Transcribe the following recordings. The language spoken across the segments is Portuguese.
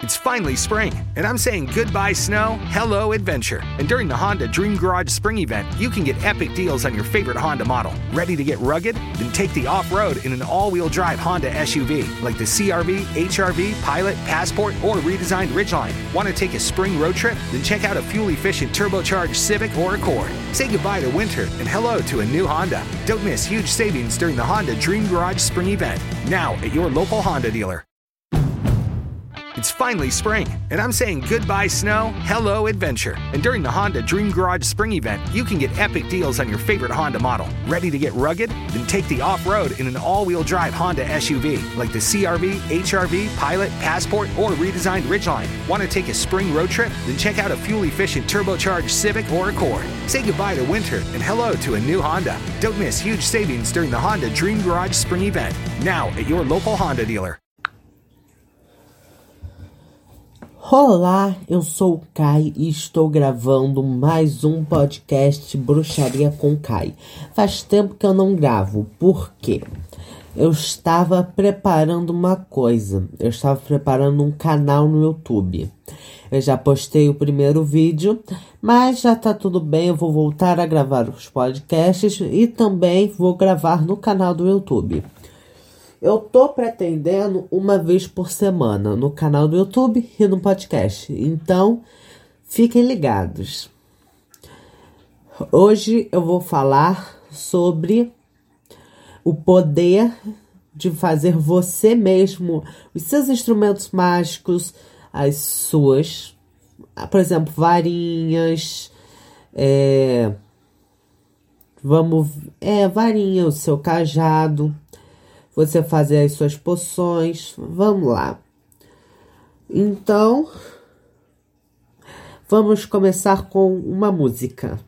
It's finally spring, and I'm saying goodbye snow, hello adventure. And during the Honda Dream Garage Spring event, you can get epic deals on your favorite Honda model. Ready to get rugged? Then take the off road in an all wheel drive Honda SUV like the CRV, HRV, Pilot, Passport, or redesigned Ridgeline. Want to take a spring road trip? Then check out a fuel efficient turbocharged Civic or Accord. Say goodbye to winter and hello to a new Honda. Don't miss huge savings during the Honda Dream Garage Spring event. Now at your local Honda dealer. It's finally spring, and I'm saying goodbye snow, hello adventure. And during the Honda Dream Garage Spring event, you can get epic deals on your favorite Honda model. Ready to get rugged? Then take the off road in an all wheel drive Honda SUV like the CRV, HRV, Pilot, Passport, or redesigned Ridgeline. Want to take a spring road trip? Then check out a fuel efficient turbocharged Civic or Accord. Say goodbye to winter and hello to a new Honda. Don't miss huge savings during the Honda Dream Garage Spring event. Now at your local Honda dealer. Olá, eu sou o Kai e estou gravando mais um podcast Bruxaria com Kai. Faz tempo que eu não gravo, por quê? Eu estava preparando uma coisa, eu estava preparando um canal no YouTube. Eu já postei o primeiro vídeo, mas já tá tudo bem, eu vou voltar a gravar os podcasts e também vou gravar no canal do YouTube. Eu tô pretendendo uma vez por semana no canal do YouTube e no podcast. Então, fiquem ligados. Hoje eu vou falar sobre o poder de fazer você mesmo os seus instrumentos mágicos, as suas, por exemplo, varinhas, é, vamos, é, varinha, o seu cajado você fazer as suas poções. Vamos lá. Então, vamos começar com uma música.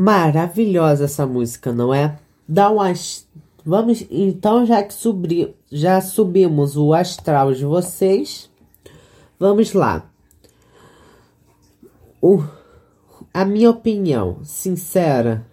Maravilhosa essa música, não é? Dá umas. Vamos. Então, já que subri, já subimos o astral de vocês, vamos lá. O, a minha opinião sincera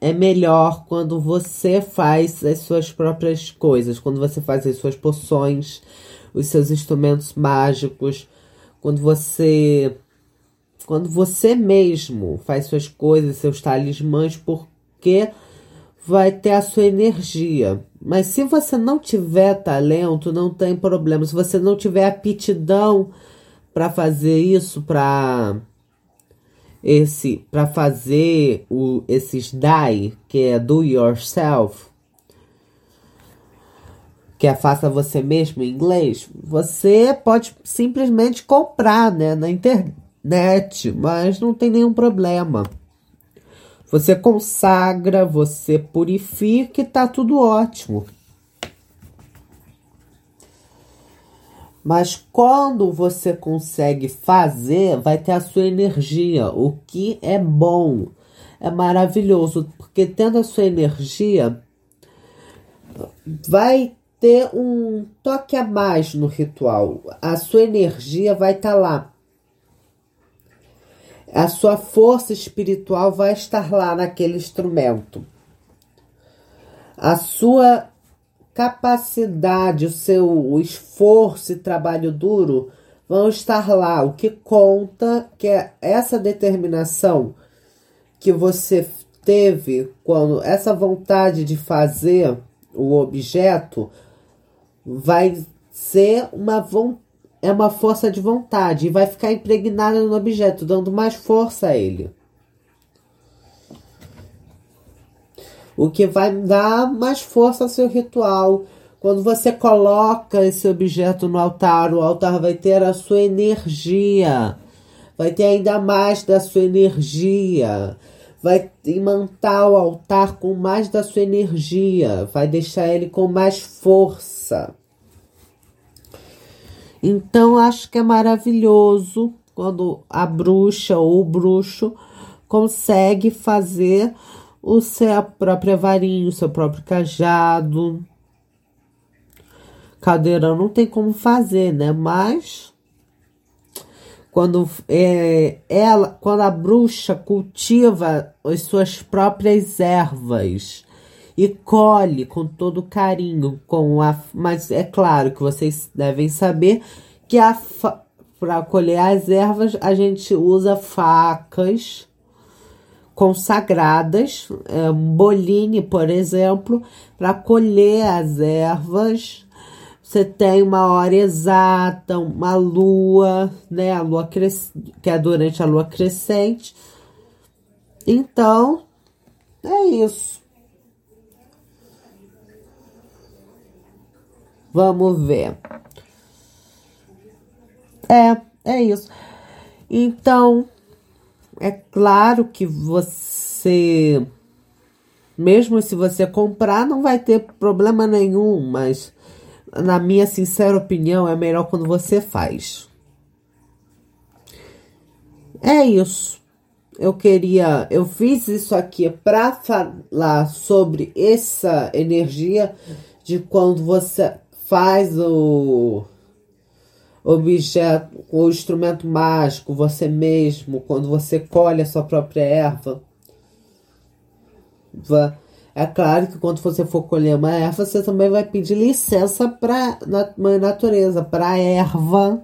é melhor quando você faz as suas próprias coisas, quando você faz as suas poções, os seus instrumentos mágicos, quando você quando você mesmo faz suas coisas, seus talismãs, porque vai ter a sua energia. Mas se você não tiver talento, não tem problema. Se você não tiver aptidão para fazer isso, para esse para fazer o, esses DAI, que é do yourself, que é faça você mesmo em inglês, você pode simplesmente comprar, né, na internet, mas não tem nenhum problema. Você consagra, você purifica e tá tudo ótimo. Mas quando você consegue fazer, vai ter a sua energia, o que é bom, é maravilhoso, porque tendo a sua energia, vai ter um toque a mais no ritual. A sua energia vai estar tá lá. A sua força espiritual vai estar lá naquele instrumento. A sua capacidade, o seu esforço e trabalho duro vão estar lá. O que conta que é essa determinação que você teve quando essa vontade de fazer o objeto vai ser uma é uma força de vontade e vai ficar impregnada no objeto, dando mais força a ele. o que vai dar mais força ao seu ritual. Quando você coloca esse objeto no altar, o altar vai ter a sua energia, vai ter ainda mais da sua energia, vai imantar o altar com mais da sua energia, vai deixar ele com mais força. Então acho que é maravilhoso quando a bruxa ou o bruxo consegue fazer o seu próprio varinha, o seu próprio cajado. Caldeirão não tem como fazer, né? Mas quando é, ela, quando a bruxa cultiva as suas próprias ervas e colhe com todo carinho, com a, mas é claro que vocês devem saber que para colher as ervas a gente usa facas consagradas, é, boline, por exemplo, para colher as ervas. Você tem uma hora exata, uma lua, né? A lua cres... que é durante a lua crescente. Então, é isso. Vamos ver. É, é isso. Então, é claro que você, mesmo se você comprar, não vai ter problema nenhum, mas na minha sincera opinião, é melhor quando você faz. É isso. Eu queria, eu fiz isso aqui para falar sobre essa energia de quando você faz o objeto, o instrumento mágico, você mesmo, quando você colhe a sua própria erva. É claro que quando você for colher uma erva, você também vai pedir licença para a natureza, para a erva,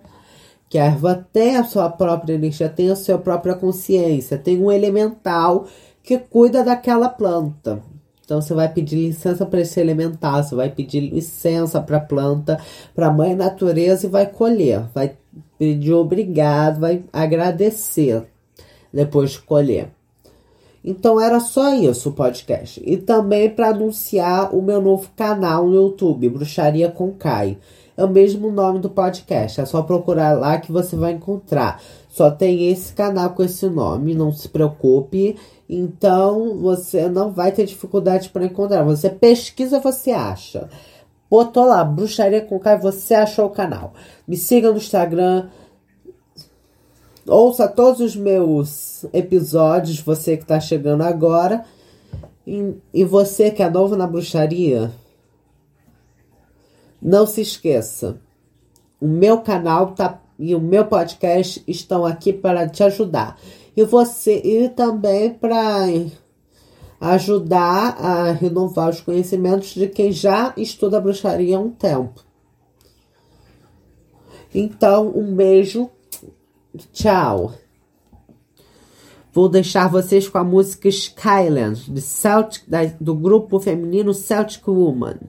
que a erva tem a sua própria energia, tem a sua própria consciência, tem um elemental que cuida daquela planta. Então você vai pedir licença para esse elemental, você vai pedir licença para a planta, para a mãe natureza e vai colher, vai pedir obrigado, vai agradecer depois de colher. Então era só isso o podcast. E também para anunciar o meu novo canal no YouTube, Bruxaria com Kai. É o mesmo nome do podcast, é só procurar lá que você vai encontrar. Só tem esse canal com esse nome, não se preocupe. Então você não vai ter dificuldade para encontrar. Você pesquisa, você acha. Botou lá, Bruxaria com Kai, você achou o canal. Me siga no Instagram. ouça todos os meus episódios, você que está chegando agora. E, e você que é novo na bruxaria, não se esqueça. O meu canal tá, e o meu podcast estão aqui para te ajudar. E você e também para ajudar a renovar os conhecimentos de quem já estuda bruxaria há um tempo. Então, um beijo. Tchau. Vou deixar vocês com a música Skyland, Celtic, do grupo feminino Celtic Woman.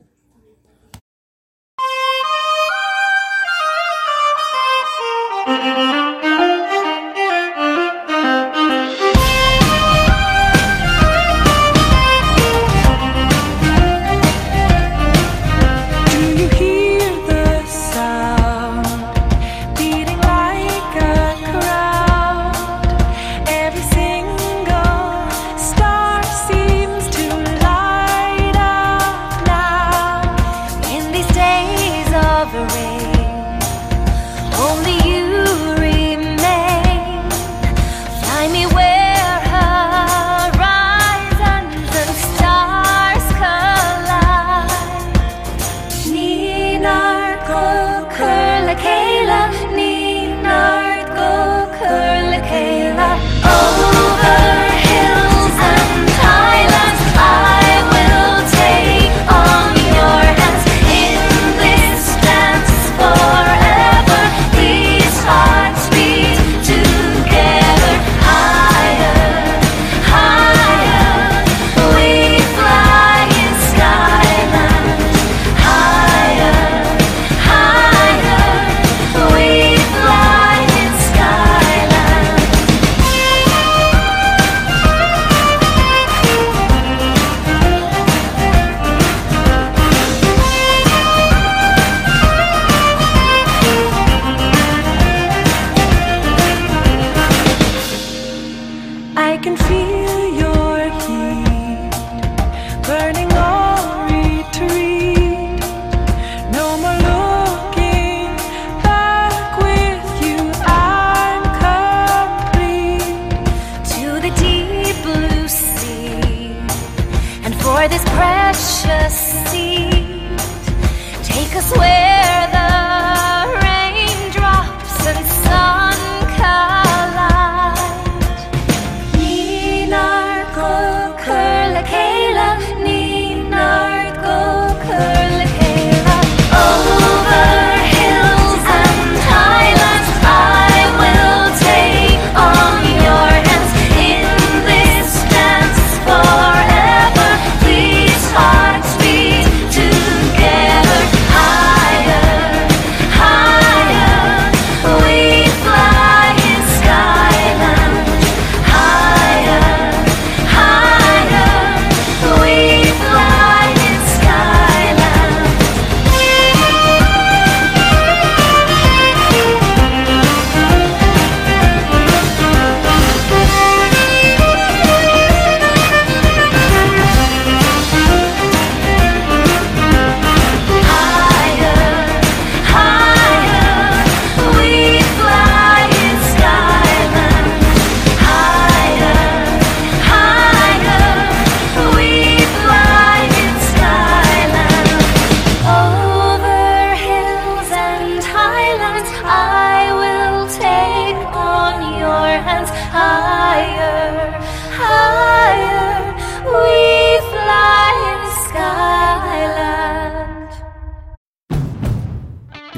this precious seed. Take us where the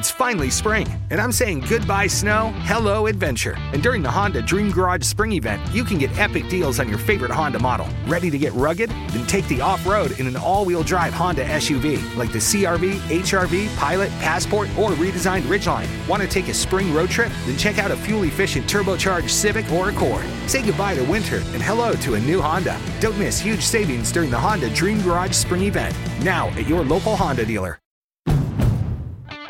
finally spring, and I'm saying goodbye snow, hello adventure. And during the Honda Dream Garage Spring event, you can get epic deals on your favorite Honda model. Ready to get rugged? Then take the off road in an all wheel drive Honda SUV like the CRV, HRV, Pilot, Passport, or redesigned Ridgeline. Want to take a spring road trip? Then check out a fuel efficient turbocharged Civic or Accord. Say goodbye to winter and hello to a new Honda. Don't miss huge savings during the Honda Dream Garage Spring event. Now at your local Honda dealer.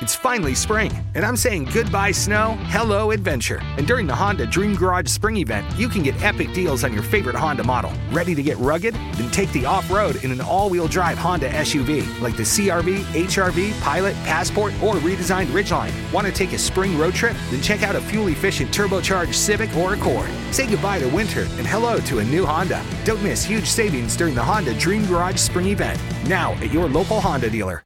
It's finally spring, and I'm saying goodbye snow, hello adventure. And during the Honda Dream Garage Spring Event, you can get epic deals on your favorite Honda model. Ready to get rugged? Then take the off road in an all wheel drive Honda SUV like the CRV, HRV, Pilot, Passport, or redesigned Ridgeline. Want to take a spring road trip? Then check out a fuel efficient turbocharged Civic or Accord. Say goodbye to winter and hello to a new Honda. Don't miss huge savings during the Honda Dream Garage Spring Event. Now at your local Honda dealer.